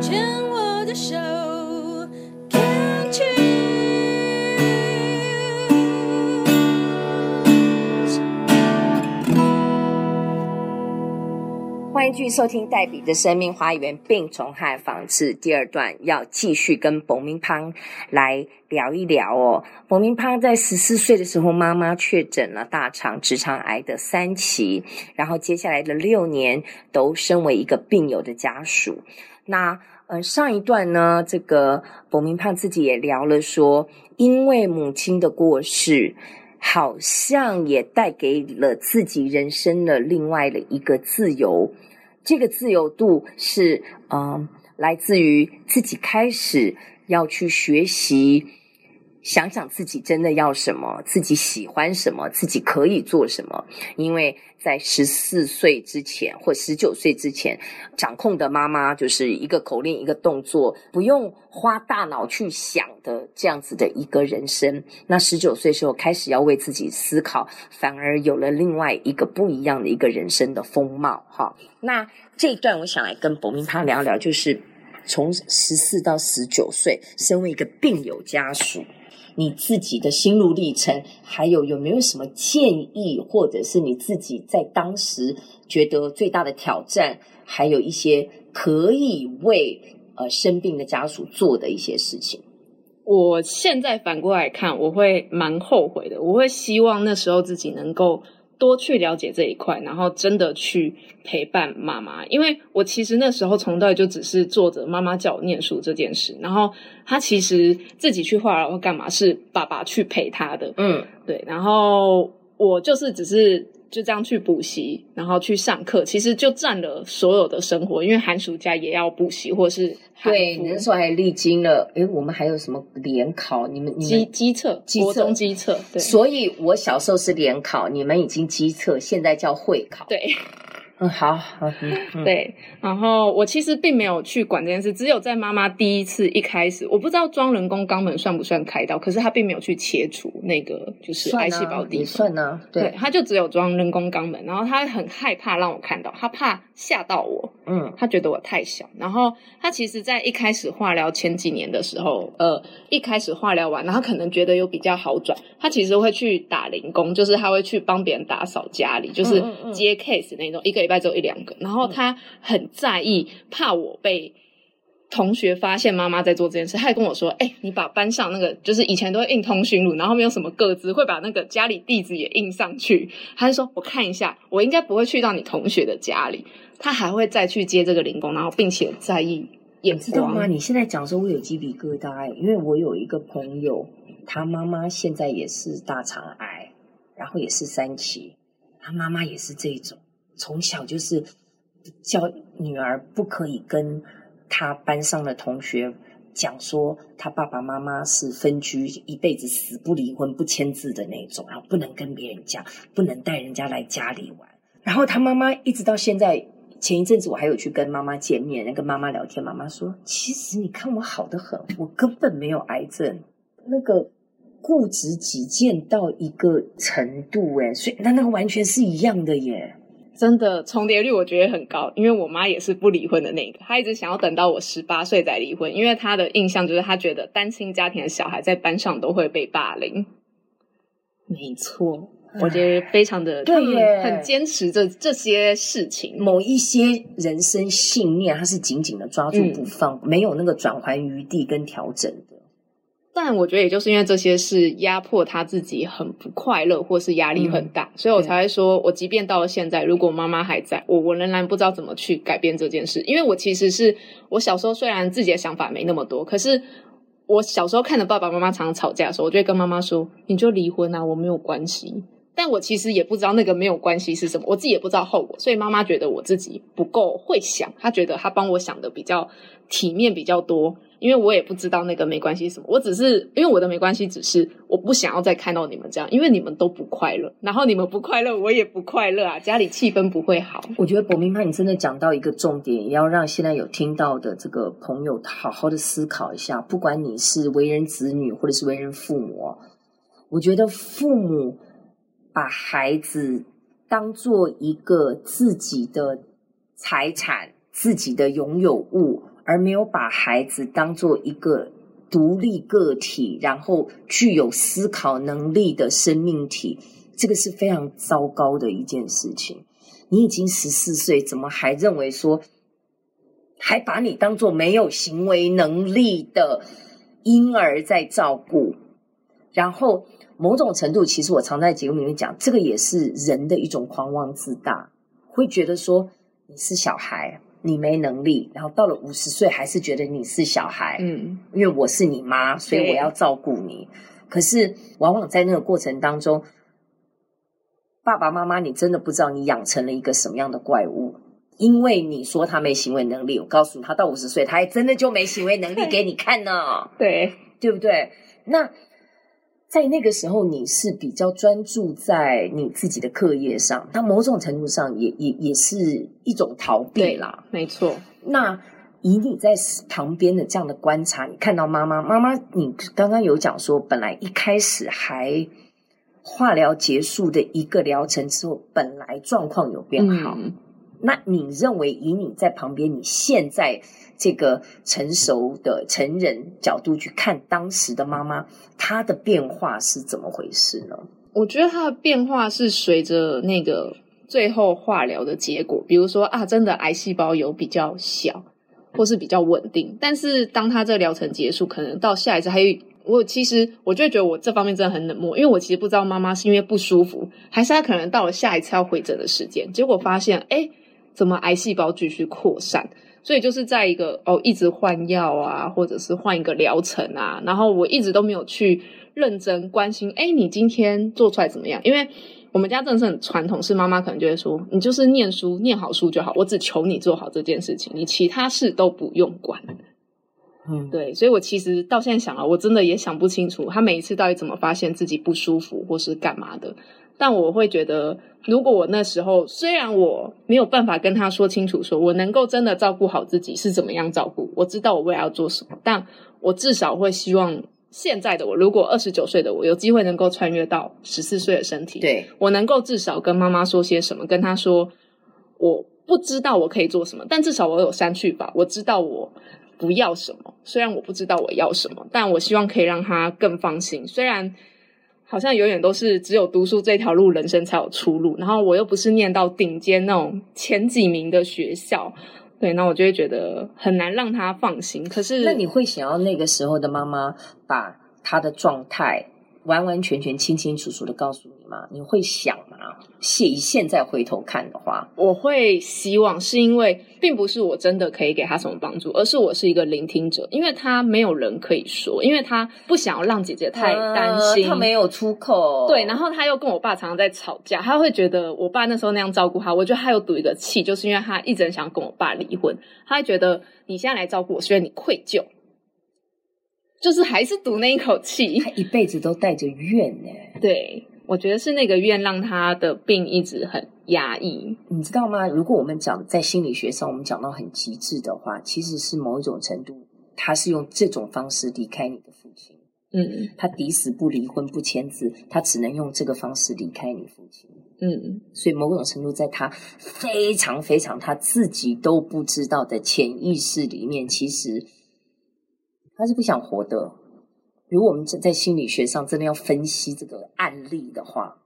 牵我的手，Can't you？欢迎继续收听黛比的生命花园病虫害防治第二段，要继续跟彭明芳来聊一聊哦。彭明芳在十四岁的时候，妈妈确诊了大肠直肠癌的三期，然后接下来的六年都身为一个病友的家属。那呃，上一段呢，这个伯明胖自己也聊了说，因为母亲的过世。好像也带给了自己人生的另外的一个自由，这个自由度是嗯、来自于自己开始要去学习。想想自己真的要什么，自己喜欢什么，自己可以做什么。因为在十四岁之前或十九岁之前，掌控的妈妈就是一个口令、一个动作，不用花大脑去想的这样子的一个人生。那十九岁时候开始要为自己思考，反而有了另外一个不一样的一个人生的风貌。哈，那这一段我想来跟博明芳聊聊，就是从十四到十九岁，身为一个病友家属。你自己的心路历程，还有有没有什么建议，或者是你自己在当时觉得最大的挑战，还有一些可以为呃生病的家属做的一些事情？我现在反过来看，我会蛮后悔的。我会希望那时候自己能够。多去了解这一块，然后真的去陪伴妈妈，因为我其实那时候从来就只是做着妈妈叫我念书这件事，然后他其实自己去化疗或干嘛，是爸爸去陪他的，嗯，对，然后我就是只是。就这样去补习，然后去上课，其实就占了所有的生活，因为寒暑假也要补习，或是对，你那时候还历经了，诶，我们还有什么联考？你们基基测，国中基测，对，所以我小时候是联考，你们已经基测，现在叫会考，对。嗯，好，好，嗯，对，然后我其实并没有去管这件事，只有在妈妈第一次一开始，我不知道装人工肛门算不算开刀，可是她并没有去切除那个就是癌细胞地方，算呢、啊，对，对，他就只有装人工肛门，然后他很害怕让我看到，他怕吓到我，嗯，他觉得我太小，然后他其实在一开始化疗前几年的时候，呃，一开始化疗完，然后可能觉得有比较好转，他其实会去打零工，就是他会去帮别人打扫家里，就是接 case 那种，嗯嗯嗯一个。只有一两个，然后他很在意，怕我被同学发现妈妈在做这件事，他还跟我说：“哎、欸，你把班上那个，就是以前都会印通讯录，然后没有什么个资，会把那个家里地址也印上去。”他就说：“我看一下，我应该不会去到你同学的家里。”他还会再去接这个零工，然后并且在意眼光。知道吗？你现在讲说，我有鸡皮疙瘩，因为我有一个朋友，他妈妈现在也是大肠癌，然后也是三期，他妈妈也是这种。从小就是教女儿不可以跟她班上的同学讲说她爸爸妈妈是分居，一辈子死不离婚不签字的那种，然后不能跟别人讲，不能带人家来家里玩。然后她妈妈一直到现在，前一阵子我还有去跟妈妈见面，跟妈妈聊天，妈妈说：“其实你看我好得很，我根本没有癌症。”那个固执己见到一个程度，诶，所以那那个完全是一样的耶。真的重叠率我觉得很高，因为我妈也是不离婚的那个，她一直想要等到我十八岁再离婚，因为她的印象就是她觉得单亲家庭的小孩在班上都会被霸凌。没错，我觉得非常的对耶，很坚持这这些事情，某一些人生信念，他是紧紧的抓住不放，嗯、没有那个转圜余地跟调整的。但我觉得，也就是因为这些事压迫他自己很不快乐，或是压力很大，嗯、所以我才会说，我即便到了现在，如果妈妈还在，我我仍然不知道怎么去改变这件事。因为我其实是我小时候虽然自己的想法没那么多，可是我小时候看着爸爸妈妈常常吵架的时候，我就会跟妈妈说：“你就离婚啊，我没有关系。”但我其实也不知道那个没有关系是什么，我自己也不知道后果，所以妈妈觉得我自己不够会想，她觉得她帮我想的比较体面比较多。因为我也不知道那个没关系什么，我只是因为我的没关系，只是我不想要再看到你们这样，因为你们都不快乐，然后你们不快乐，我也不快乐啊，家里气氛不会好。我觉得彭明芳，你真的讲到一个重点，也要让现在有听到的这个朋友好好的思考一下，不管你是为人子女或者是为人父母，我觉得父母把孩子当做一个自己的财产、自己的拥有物。而没有把孩子当做一个独立个体，然后具有思考能力的生命体，这个是非常糟糕的一件事情。你已经十四岁，怎么还认为说，还把你当做没有行为能力的婴儿在照顾？然后某种程度，其实我常在节目里面讲，这个也是人的一种狂妄自大，会觉得说你是小孩。你没能力，然后到了五十岁还是觉得你是小孩，嗯，因为我是你妈，所以我要照顾你。可是往往在那个过程当中，爸爸妈妈，你真的不知道你养成了一个什么样的怪物，因为你说他没行为能力，我告诉你，他到五十岁，他还真的就没行为能力 给你看呢，对，对不对？那。在那个时候，你是比较专注在你自己的课业上，那某种程度上也也也是一种逃避啦。没错。那以你在旁边的这样的观察，你看到妈妈，妈妈，你刚刚有讲说，本来一开始还化疗结束的一个疗程之后，本来状况有变好。嗯。那你认为，以你在旁边，你现在？这个成熟的成人角度去看当时的妈妈，她的变化是怎么回事呢？我觉得她的变化是随着那个最后化疗的结果，比如说啊，真的癌细胞有比较小，或是比较稳定。但是当她这个疗程结束，可能到下一次还有我，其实我就觉得我这方面真的很冷漠，因为我其实不知道妈妈是因为不舒服，还是她可能到了下一次要回诊的时间，结果发现哎，怎么癌细胞继续扩散？所以就是在一个哦，一直换药啊，或者是换一个疗程啊，然后我一直都没有去认真关心，哎，你今天做出来怎么样？因为我们家真的是很传统，是妈妈可能就会说，你就是念书念好书就好，我只求你做好这件事情，你其他事都不用管。嗯，对，所以我其实到现在想了，我真的也想不清楚，他每一次到底怎么发现自己不舒服或是干嘛的。但我会觉得，如果我那时候虽然我没有办法跟他说清楚，说我能够真的照顾好自己是怎么样照顾，我知道我未来要做什么，但我至少会希望现在的我，如果二十九岁的我有机会能够穿越到十四岁的身体，对，我能够至少跟妈妈说些什么，跟她说我不知道我可以做什么，但至少我有删去吧，我知道我不要什么，虽然我不知道我要什么，但我希望可以让他更放心，虽然。好像永远都是只有读书这条路，人生才有出路。然后我又不是念到顶尖那种前几名的学校，对，那我就会觉得很难让他放心。可是，那你会想要那个时候的妈妈把她的状态完完全全、清清楚楚的告诉你吗？你会想吗？现现在回头看的话，我会希望是因为并不是我真的可以给他什么帮助，而是我是一个聆听者，因为他没有人可以说，因为他不想要让姐姐太担心，呃、他没有出口。对，然后他又跟我爸常常在吵架，他会觉得我爸那时候那样照顾他，我觉得他又赌一个气，就是因为他一直很想跟我爸离婚，他会觉得你现在来照顾我，是因为你愧疚，就是还是赌那一口气，他一辈子都带着怨呢。对。我觉得是那个怨让他的病一直很压抑，你知道吗？如果我们讲在心理学上，我们讲到很极致的话，其实是某一种程度，他是用这种方式离开你的父亲。嗯，他抵死不离婚不签字，他只能用这个方式离开你父亲。嗯，所以某种程度，在他非常非常他自己都不知道的潜意识里面，其实他是不想活的。如果我们在心理学上真的要分析这个案例的话，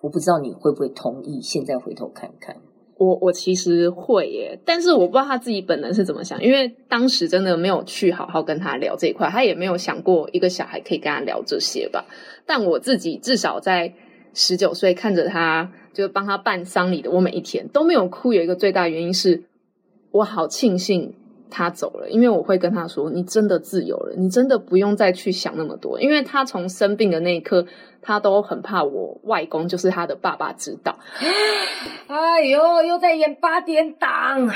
我不知道你会不会同意。现在回头看看，我我其实会耶，但是我不知道他自己本人是怎么想，因为当时真的没有去好好跟他聊这一块，他也没有想过一个小孩可以跟他聊这些吧。但我自己至少在十九岁看着他，就帮他办丧礼的，我每一天都没有哭。有一个最大原因是我好庆幸。他走了，因为我会跟他说：“你真的自由了，你真的不用再去想那么多。”因为他从生病的那一刻，他都很怕我外公，就是他的爸爸知道。哎呦，又在演八点档。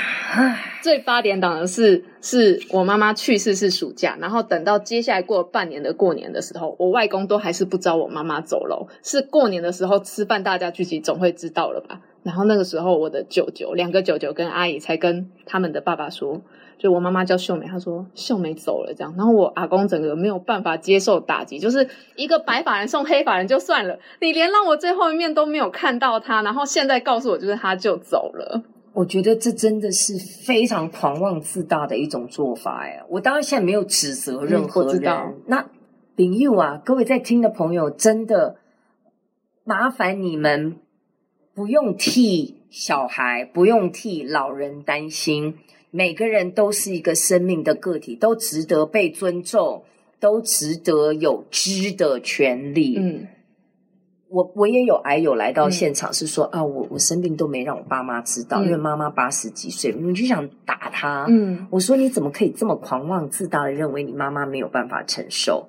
最八点档的是，是我妈妈去世是暑假，然后等到接下来过半年的过年的时候，我外公都还是不知道我妈妈走了。是过年的时候吃饭，大家聚集总会知道了吧？然后那个时候，我的舅舅，两个舅舅跟阿姨才跟他们的爸爸说。就我妈妈叫秀美，她说秀美走了这样，然后我阿公整个没有办法接受打击，就是一个白发人送黑发人就算了，你连让我最后一面都没有看到他，然后现在告诉我就是他就走了。我觉得这真的是非常狂妄自大的一种做法哎！我当然现在没有指责任何人。那林佑啊，各位在听的朋友，真的麻烦你们不用替小孩，不用替老人担心。每个人都是一个生命的个体，都值得被尊重，都值得有知的权利。嗯。我我也有癌友来到现场，是说、嗯、啊，我我生病都没让我爸妈知道，嗯、因为妈妈八十几岁，你就想打他。嗯，我说你怎么可以这么狂妄自大的认为你妈妈没有办法承受？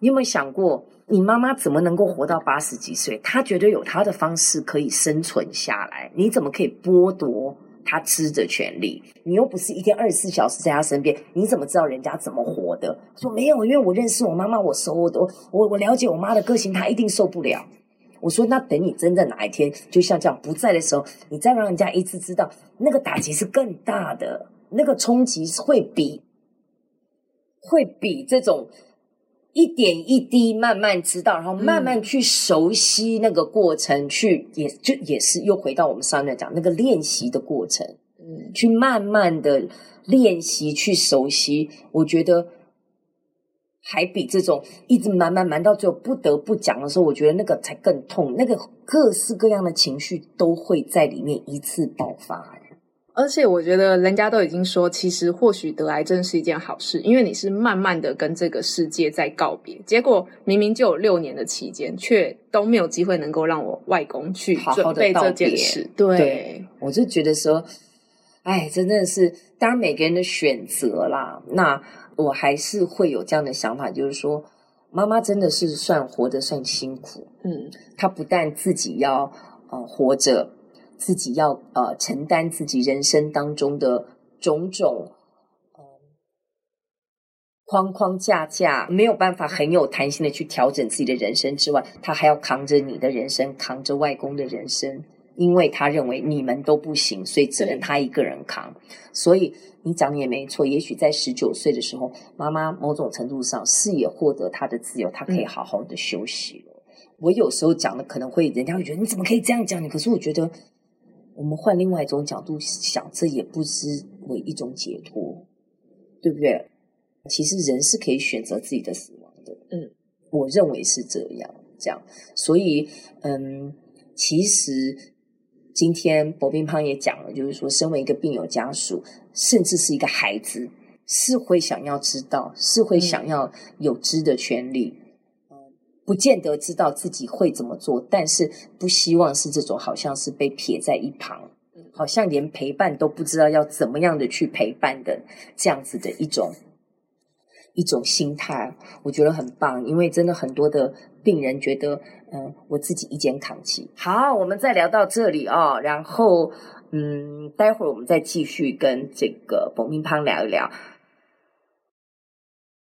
你有没有想过，你妈妈怎么能够活到八十几岁？她绝对有她的方式可以生存下来，你怎么可以剥夺他吃的权利？你又不是一天二十四小时在他身边，你怎么知道人家怎么活的？说没有，因为我认识我妈妈，我熟，我我我了解我妈的个性，她一定受不了。我说，那等你真的哪一天，就像这样不在的时候，你再让人家一次知道，那个打击是更大的，那个冲击会比会比这种一点一滴慢慢知道，然后慢慢去熟悉那个过程，嗯、去也就也是又回到我们上面讲那个练习的过程，嗯，去慢慢的练习去熟悉，我觉得。还比这种一直瞒瞒瞒到最后不得不讲的时候，我觉得那个才更痛。那个各式各样的情绪都会在里面一次爆发。而且我觉得人家都已经说，其实或许得癌症是一件好事，因为你是慢慢的跟这个世界在告别。结果明明就有六年的期间，却都没有机会能够让我外公去准备这件事。好好对，对，我就觉得说，哎，真的是当然每个人的选择啦。那。我还是会有这样的想法，就是说，妈妈真的是算活得算辛苦，嗯，她不但自己要呃活着，自己要呃承担自己人生当中的种种，呃，框框架架，没有办法很有弹性的去调整自己的人生之外，他还要扛着你的人生，扛着外公的人生。因为他认为你们都不行，所以只能他一个人扛。所以你讲的也没错，也许在十九岁的时候，妈妈某种程度上是也获得她的自由，她可以好好的休息了。嗯、我有时候讲的可能会，人家会觉得你怎么可以这样讲？你可是我觉得，我们换另外一种角度想，这也不失为一种解脱，对不对？其实人是可以选择自己的死亡的。嗯，我认为是这样，这样。所以，嗯，其实。今天博斌胖也讲了，就是说，身为一个病友家属，甚至是一个孩子，是会想要知道，是会想要有知的权利。嗯，不见得知道自己会怎么做，但是不希望是这种，好像是被撇在一旁，好像连陪伴都不知道要怎么样的去陪伴的这样子的一种一种心态，我觉得很棒，因为真的很多的病人觉得。嗯，我自己一肩扛起。好，我们再聊到这里啊、哦，然后嗯，待会儿我们再继续跟这个彭明胖聊一聊。